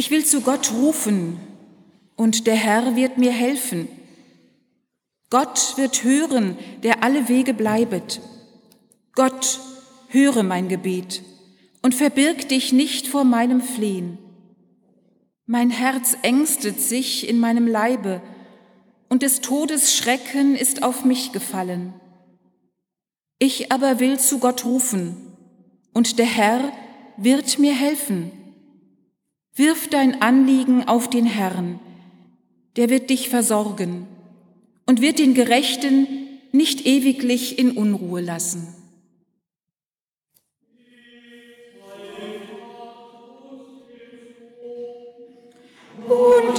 Ich will zu Gott rufen, und der Herr wird mir helfen. Gott wird hören, der alle Wege bleibet. Gott, höre mein Gebet und verbirg dich nicht vor meinem Flehen. Mein Herz ängstet sich in meinem Leibe, und des Todes Schrecken ist auf mich gefallen. Ich aber will zu Gott rufen, und der Herr wird mir helfen. Wirf dein Anliegen auf den Herrn, der wird dich versorgen und wird den Gerechten nicht ewiglich in Unruhe lassen. Und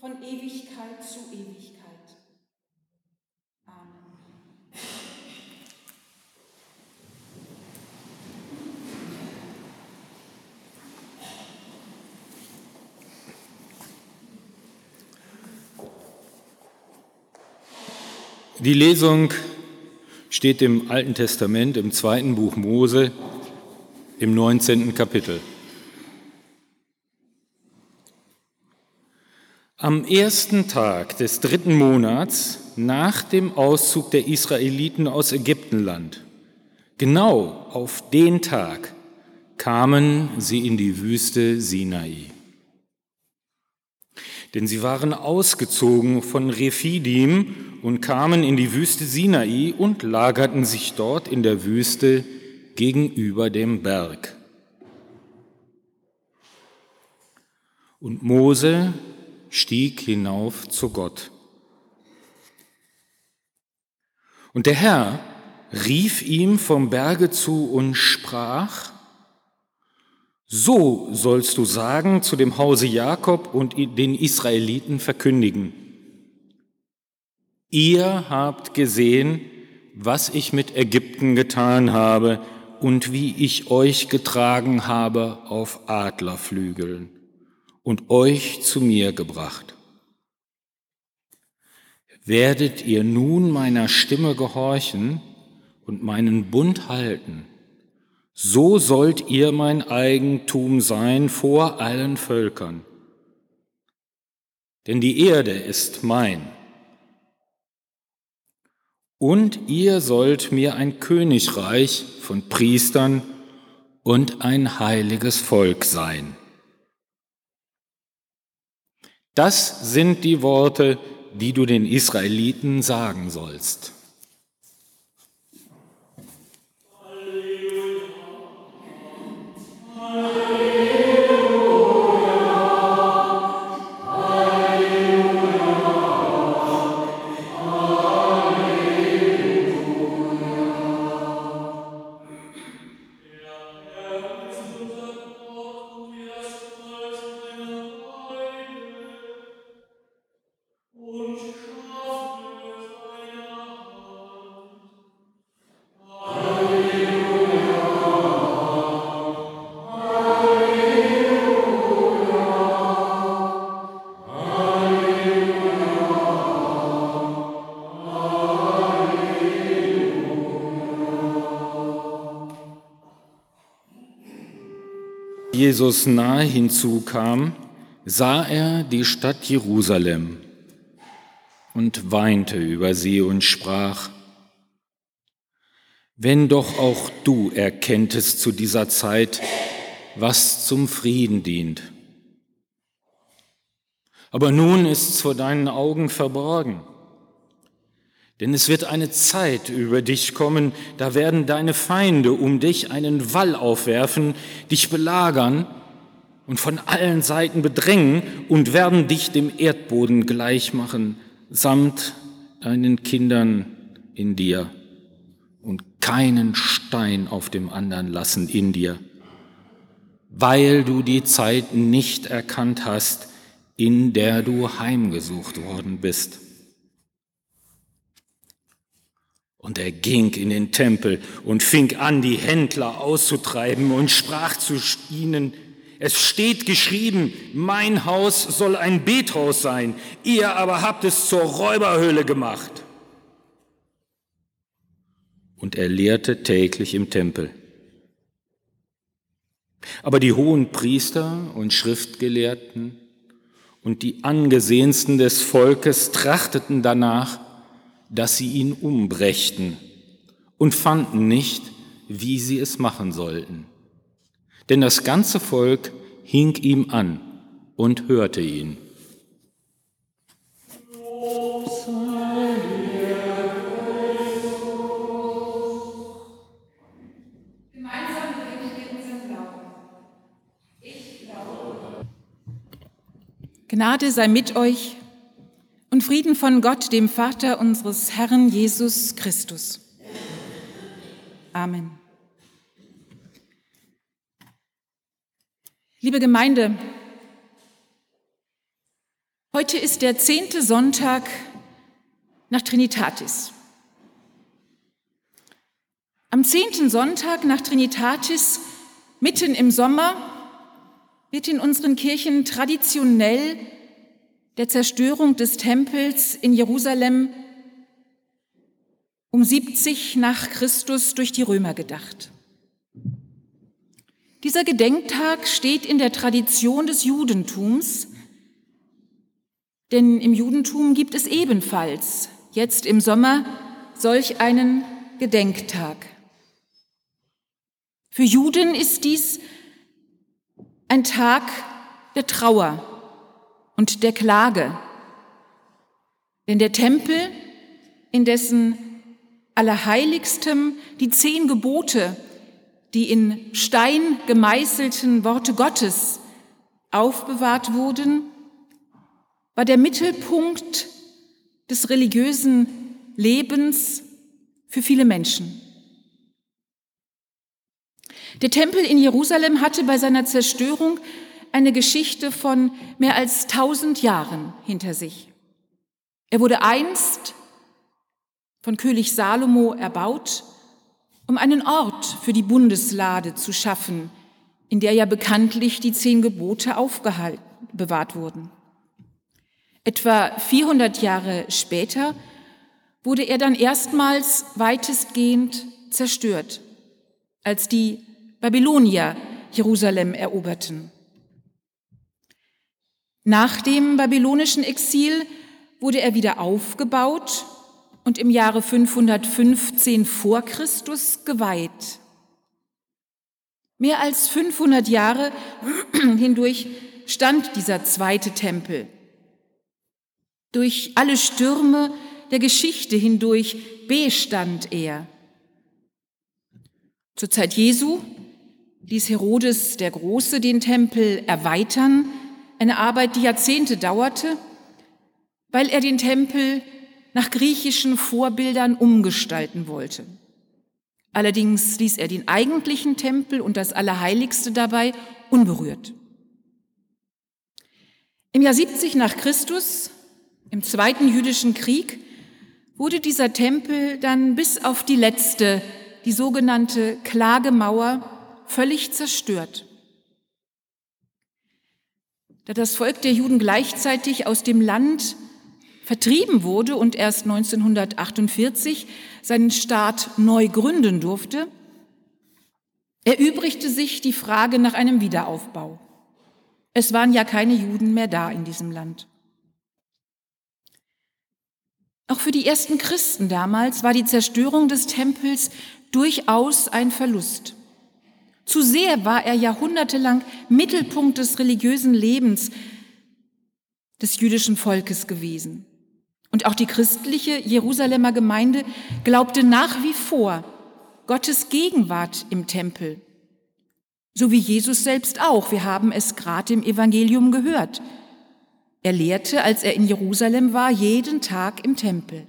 von Ewigkeit zu Ewigkeit. Amen. Die Lesung steht im Alten Testament im zweiten Buch Mose im 19. Kapitel. Am ersten Tag des dritten Monats nach dem Auszug der Israeliten aus Ägyptenland, genau auf den Tag, kamen sie in die Wüste Sinai. Denn sie waren ausgezogen von Rephidim und kamen in die Wüste Sinai und lagerten sich dort in der Wüste gegenüber dem Berg. Und Mose stieg hinauf zu Gott. Und der Herr rief ihm vom Berge zu und sprach, so sollst du sagen zu dem Hause Jakob und den Israeliten verkündigen. Ihr habt gesehen, was ich mit Ägypten getan habe und wie ich euch getragen habe auf Adlerflügeln und euch zu mir gebracht. Werdet ihr nun meiner Stimme gehorchen und meinen Bund halten, so sollt ihr mein Eigentum sein vor allen Völkern. Denn die Erde ist mein. Und ihr sollt mir ein Königreich von Priestern und ein heiliges Volk sein. Das sind die Worte, die du den Israeliten sagen sollst. Jesus nahe hinzukam, sah er die Stadt Jerusalem und weinte über sie und sprach, wenn doch auch du erkenntest zu dieser Zeit, was zum Frieden dient. Aber nun ist es vor deinen Augen verborgen. Denn es wird eine Zeit über dich kommen, da werden deine Feinde um dich einen Wall aufwerfen, dich belagern und von allen Seiten bedrängen und werden dich dem Erdboden gleich machen, samt deinen Kindern in dir und keinen Stein auf dem anderen lassen in dir, weil du die Zeit nicht erkannt hast, in der du heimgesucht worden bist. Und er ging in den Tempel und fing an, die Händler auszutreiben und sprach zu ihnen, es steht geschrieben, mein Haus soll ein Bethaus sein, ihr aber habt es zur Räuberhöhle gemacht. Und er lehrte täglich im Tempel. Aber die hohen Priester und Schriftgelehrten und die angesehensten des Volkes trachteten danach, dass sie ihn umbrächten und fanden nicht, wie sie es machen sollten. Denn das ganze Volk hing ihm an und hörte ihn. Gnade sei mit euch und Frieden von Gott, dem Vater unseres Herrn Jesus Christus. Amen. Liebe Gemeinde, heute ist der zehnte Sonntag nach Trinitatis. Am zehnten Sonntag nach Trinitatis, mitten im Sommer, wird in unseren Kirchen traditionell der Zerstörung des Tempels in Jerusalem um 70 nach Christus durch die Römer gedacht. Dieser Gedenktag steht in der Tradition des Judentums, denn im Judentum gibt es ebenfalls jetzt im Sommer solch einen Gedenktag. Für Juden ist dies ein Tag der Trauer, und der Klage. Denn der Tempel, in dessen Allerheiligstem die zehn Gebote, die in Stein gemeißelten Worte Gottes aufbewahrt wurden, war der Mittelpunkt des religiösen Lebens für viele Menschen. Der Tempel in Jerusalem hatte bei seiner Zerstörung eine Geschichte von mehr als tausend Jahren hinter sich. Er wurde einst von König Salomo erbaut, um einen Ort für die Bundeslade zu schaffen, in der ja bekanntlich die zehn Gebote aufgehalten, bewahrt wurden. Etwa 400 Jahre später wurde er dann erstmals weitestgehend zerstört, als die Babylonier Jerusalem eroberten. Nach dem babylonischen Exil wurde er wieder aufgebaut und im Jahre 515 vor Christus geweiht. Mehr als 500 Jahre hindurch stand dieser zweite Tempel. Durch alle Stürme der Geschichte hindurch bestand er. Zur Zeit Jesu ließ Herodes der Große den Tempel erweitern, eine Arbeit, die Jahrzehnte dauerte, weil er den Tempel nach griechischen Vorbildern umgestalten wollte. Allerdings ließ er den eigentlichen Tempel und das Allerheiligste dabei unberührt. Im Jahr 70 nach Christus, im Zweiten Jüdischen Krieg, wurde dieser Tempel dann bis auf die letzte, die sogenannte Klagemauer, völlig zerstört. Da das Volk der Juden gleichzeitig aus dem Land vertrieben wurde und erst 1948 seinen Staat neu gründen durfte, erübrigte sich die Frage nach einem Wiederaufbau. Es waren ja keine Juden mehr da in diesem Land. Auch für die ersten Christen damals war die Zerstörung des Tempels durchaus ein Verlust. Zu sehr war er jahrhundertelang Mittelpunkt des religiösen Lebens des jüdischen Volkes gewesen. Und auch die christliche Jerusalemer Gemeinde glaubte nach wie vor Gottes Gegenwart im Tempel. So wie Jesus selbst auch. Wir haben es gerade im Evangelium gehört. Er lehrte, als er in Jerusalem war, jeden Tag im Tempel.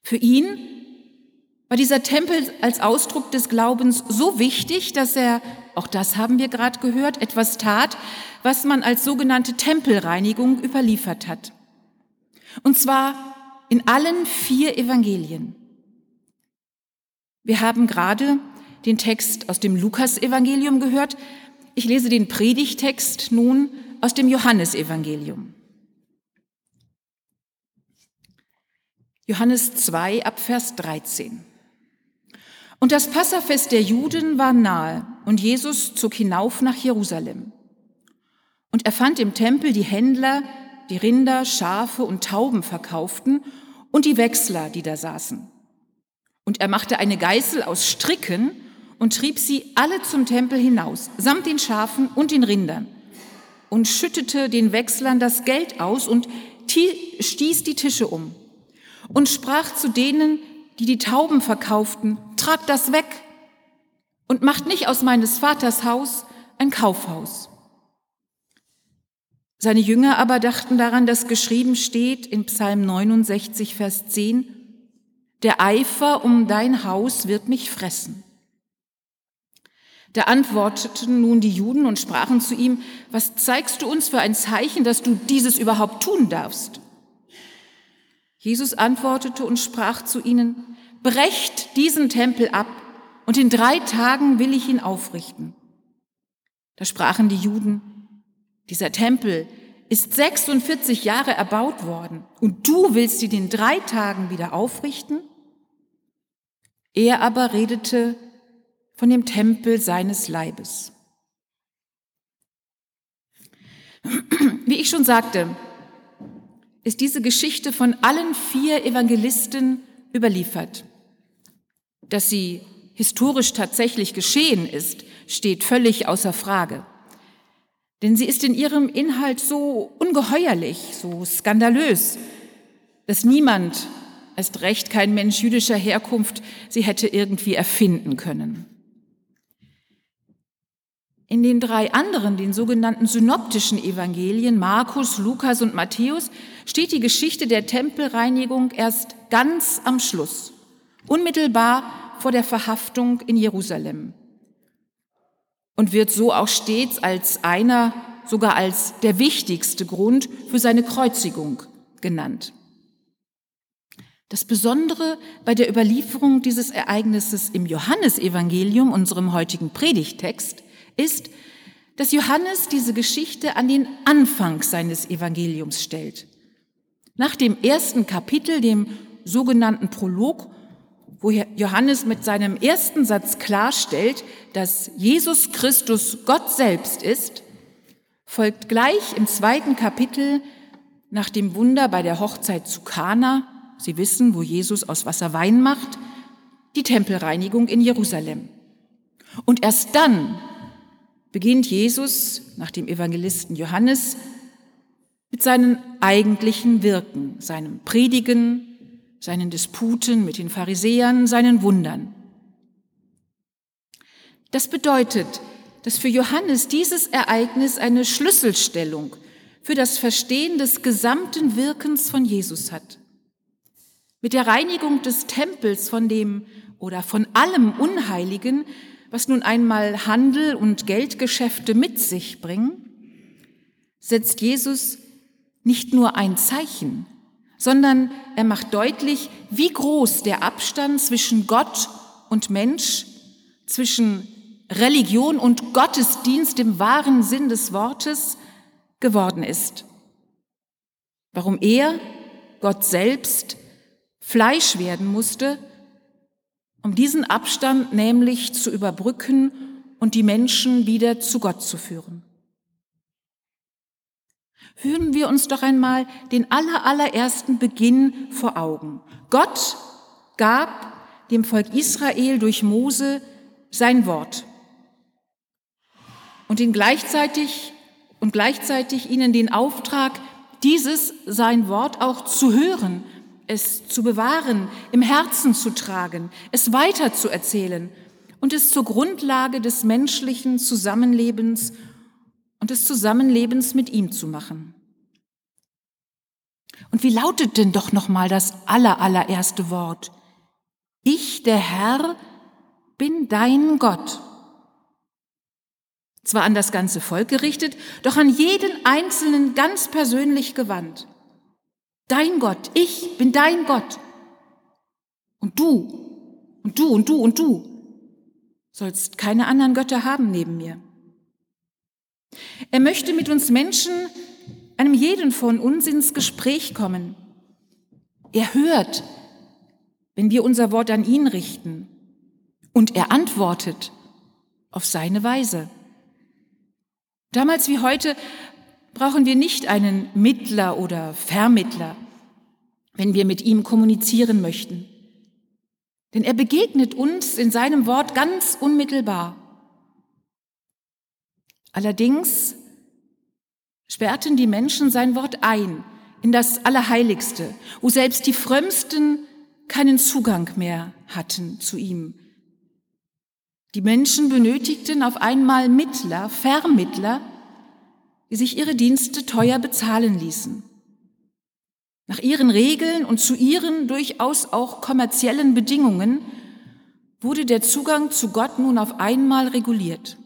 Für ihn war dieser Tempel als Ausdruck des Glaubens so wichtig, dass er, auch das haben wir gerade gehört, etwas tat, was man als sogenannte Tempelreinigung überliefert hat. Und zwar in allen vier Evangelien. Wir haben gerade den Text aus dem Lukasevangelium gehört. Ich lese den Predigtext nun aus dem Johannesevangelium. Johannes 2 ab Vers 13. Und das Passafest der Juden war nahe und Jesus zog hinauf nach Jerusalem. Und er fand im Tempel die Händler, die Rinder, Schafe und Tauben verkauften und die Wechsler, die da saßen. Und er machte eine Geißel aus Stricken und trieb sie alle zum Tempel hinaus, samt den Schafen und den Rindern, und schüttete den Wechslern das Geld aus und stieß die Tische um und sprach zu denen, die die Tauben verkauften, tragt das weg und macht nicht aus meines Vaters Haus ein Kaufhaus. Seine Jünger aber dachten daran, dass geschrieben steht in Psalm 69, Vers 10, der Eifer um dein Haus wird mich fressen. Da antworteten nun die Juden und sprachen zu ihm, was zeigst du uns für ein Zeichen, dass du dieses überhaupt tun darfst? Jesus antwortete und sprach zu ihnen, brecht diesen Tempel ab und in drei Tagen will ich ihn aufrichten. Da sprachen die Juden, dieser Tempel ist 46 Jahre erbaut worden und du willst ihn in drei Tagen wieder aufrichten? Er aber redete von dem Tempel seines Leibes. Wie ich schon sagte, ist diese Geschichte von allen vier Evangelisten überliefert. Dass sie historisch tatsächlich geschehen ist, steht völlig außer Frage. Denn sie ist in ihrem Inhalt so ungeheuerlich, so skandalös, dass niemand, erst recht kein Mensch jüdischer Herkunft, sie hätte irgendwie erfinden können. In den drei anderen, den sogenannten synoptischen Evangelien, Markus, Lukas und Matthäus, steht die Geschichte der Tempelreinigung erst ganz am Schluss, unmittelbar vor der Verhaftung in Jerusalem und wird so auch stets als einer, sogar als der wichtigste Grund für seine Kreuzigung genannt. Das Besondere bei der Überlieferung dieses Ereignisses im Johannesevangelium, unserem heutigen Predigtext, ist, dass Johannes diese Geschichte an den Anfang seines Evangeliums stellt. Nach dem ersten Kapitel, dem sogenannten Prolog, wo Johannes mit seinem ersten Satz klarstellt, dass Jesus Christus Gott selbst ist, folgt gleich im zweiten Kapitel nach dem Wunder bei der Hochzeit zu Kana, Sie wissen, wo Jesus aus Wasser Wein macht, die Tempelreinigung in Jerusalem. Und erst dann beginnt Jesus nach dem Evangelisten Johannes mit seinen eigentlichen Wirken, seinem Predigen, seinen Disputen mit den Pharisäern, seinen Wundern. Das bedeutet, dass für Johannes dieses Ereignis eine Schlüsselstellung für das Verstehen des gesamten Wirkens von Jesus hat. Mit der Reinigung des Tempels von dem oder von allem Unheiligen, was nun einmal Handel und Geldgeschäfte mit sich bringen, setzt Jesus nicht nur ein Zeichen, sondern er macht deutlich, wie groß der Abstand zwischen Gott und Mensch, zwischen Religion und Gottesdienst im wahren Sinn des Wortes geworden ist. Warum er, Gott selbst, Fleisch werden musste, um diesen Abstand nämlich zu überbrücken und die Menschen wieder zu Gott zu führen. Führen wir uns doch einmal den allerallerersten Beginn vor Augen. Gott gab dem Volk Israel durch Mose sein Wort und ihn gleichzeitig und gleichzeitig ihnen den Auftrag, dieses sein Wort auch zu hören, es zu bewahren, im Herzen zu tragen, es weiterzuerzählen und es zur Grundlage des menschlichen Zusammenlebens und des Zusammenlebens mit ihm zu machen. Und wie lautet denn doch nochmal das allerallererste Wort? Ich, der Herr, bin dein Gott. Zwar an das ganze Volk gerichtet, doch an jeden Einzelnen ganz persönlich gewandt. Dein Gott, ich bin dein Gott. Und du, und du, und du, und du sollst keine anderen Götter haben neben mir. Er möchte mit uns Menschen, einem jeden von uns ins Gespräch kommen. Er hört, wenn wir unser Wort an ihn richten. Und er antwortet auf seine Weise. Damals wie heute brauchen wir nicht einen Mittler oder Vermittler, wenn wir mit ihm kommunizieren möchten. Denn er begegnet uns in seinem Wort ganz unmittelbar. Allerdings sperrten die Menschen sein Wort ein in das Allerheiligste, wo selbst die Frömmsten keinen Zugang mehr hatten zu ihm. Die Menschen benötigten auf einmal Mittler, Vermittler, die sich ihre Dienste teuer bezahlen ließen. Nach ihren Regeln und zu ihren durchaus auch kommerziellen Bedingungen wurde der Zugang zu Gott nun auf einmal reguliert.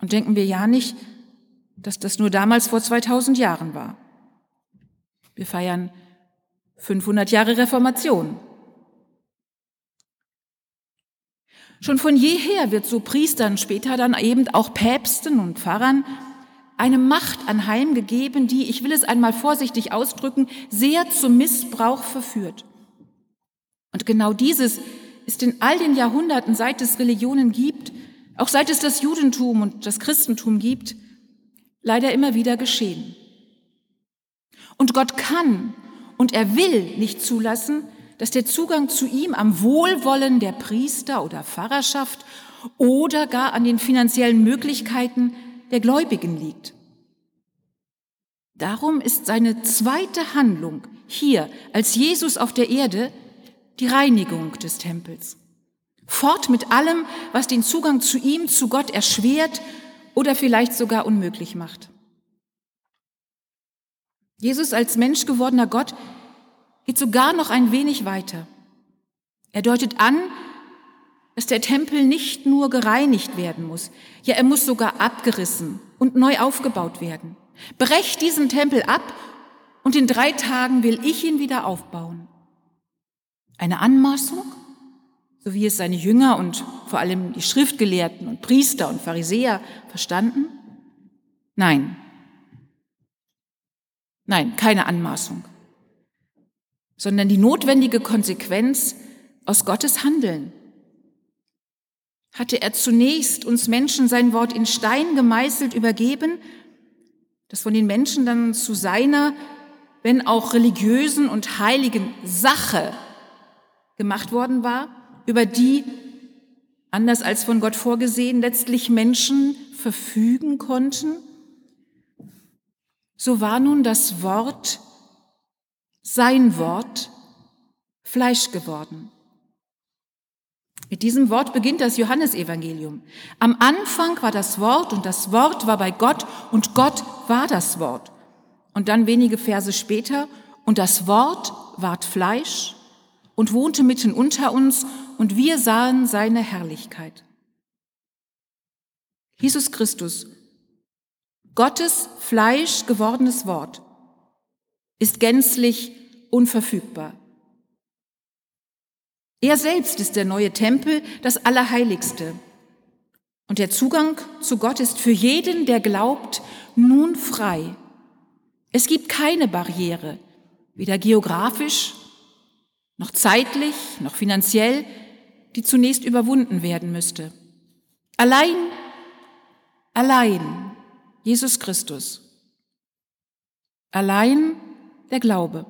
Und denken wir ja nicht, dass das nur damals vor 2000 Jahren war. Wir feiern 500 Jahre Reformation. Schon von jeher wird so Priestern, später dann eben auch Päpsten und Pfarrern eine Macht anheimgegeben, die, ich will es einmal vorsichtig ausdrücken, sehr zum Missbrauch verführt. Und genau dieses ist in all den Jahrhunderten, seit es Religionen gibt, auch seit es das Judentum und das Christentum gibt, leider immer wieder geschehen. Und Gott kann und er will nicht zulassen, dass der Zugang zu ihm am Wohlwollen der Priester oder Pfarrerschaft oder gar an den finanziellen Möglichkeiten der Gläubigen liegt. Darum ist seine zweite Handlung hier als Jesus auf der Erde die Reinigung des Tempels. Fort mit allem, was den Zugang zu ihm, zu Gott erschwert oder vielleicht sogar unmöglich macht. Jesus als Mensch gewordener Gott geht sogar noch ein wenig weiter. Er deutet an, dass der Tempel nicht nur gereinigt werden muss, ja, er muss sogar abgerissen und neu aufgebaut werden. Brecht diesen Tempel ab und in drei Tagen will ich ihn wieder aufbauen. Eine Anmaßung, so wie es seine Jünger und vor allem die Schriftgelehrten und Priester und Pharisäer verstanden? Nein. Nein, keine Anmaßung. sondern die notwendige Konsequenz aus Gottes Handeln. Hatte er zunächst uns Menschen sein Wort in Stein gemeißelt übergeben, das von den Menschen dann zu seiner, wenn auch religiösen und heiligen Sache gemacht worden war, über die, anders als von Gott vorgesehen, letztlich Menschen verfügen konnten, so war nun das Wort, sein Wort, Fleisch geworden. Mit diesem Wort beginnt das Johannesevangelium. Am Anfang war das Wort und das Wort war bei Gott und Gott war das Wort. Und dann wenige Verse später, und das Wort ward Fleisch und wohnte mitten unter uns und wir sahen seine Herrlichkeit. Jesus Christus, Gottes Fleisch gewordenes Wort, ist gänzlich unverfügbar. Er selbst ist der neue Tempel, das Allerheiligste. Und der Zugang zu Gott ist für jeden, der glaubt, nun frei. Es gibt keine Barriere, weder geografisch, noch zeitlich, noch finanziell, die zunächst überwunden werden müsste. Allein, allein Jesus Christus. Allein der Glaube.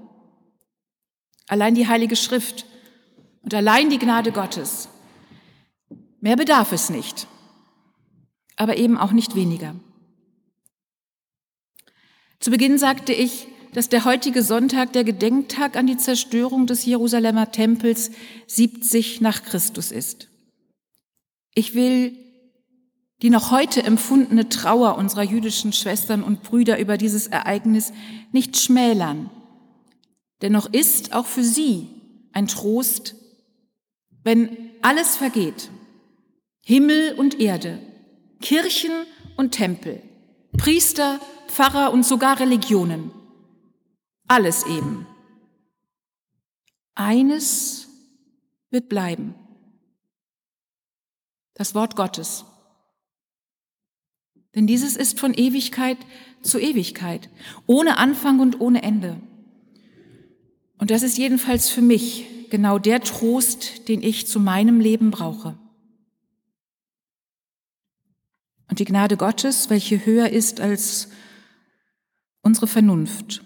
Allein die Heilige Schrift und allein die Gnade Gottes. Mehr bedarf es nicht, aber eben auch nicht weniger. Zu Beginn sagte ich, dass der heutige Sonntag der Gedenktag an die Zerstörung des Jerusalemer Tempels 70 nach Christus ist. Ich will die noch heute empfundene Trauer unserer jüdischen Schwestern und Brüder über dieses Ereignis nicht schmälern. Dennoch ist auch für sie ein Trost, wenn alles vergeht, Himmel und Erde, Kirchen und Tempel, Priester, Pfarrer und sogar Religionen, alles eben. Eines wird bleiben. Das Wort Gottes. Denn dieses ist von Ewigkeit zu Ewigkeit, ohne Anfang und ohne Ende. Und das ist jedenfalls für mich genau der Trost, den ich zu meinem Leben brauche. Und die Gnade Gottes, welche höher ist als unsere Vernunft,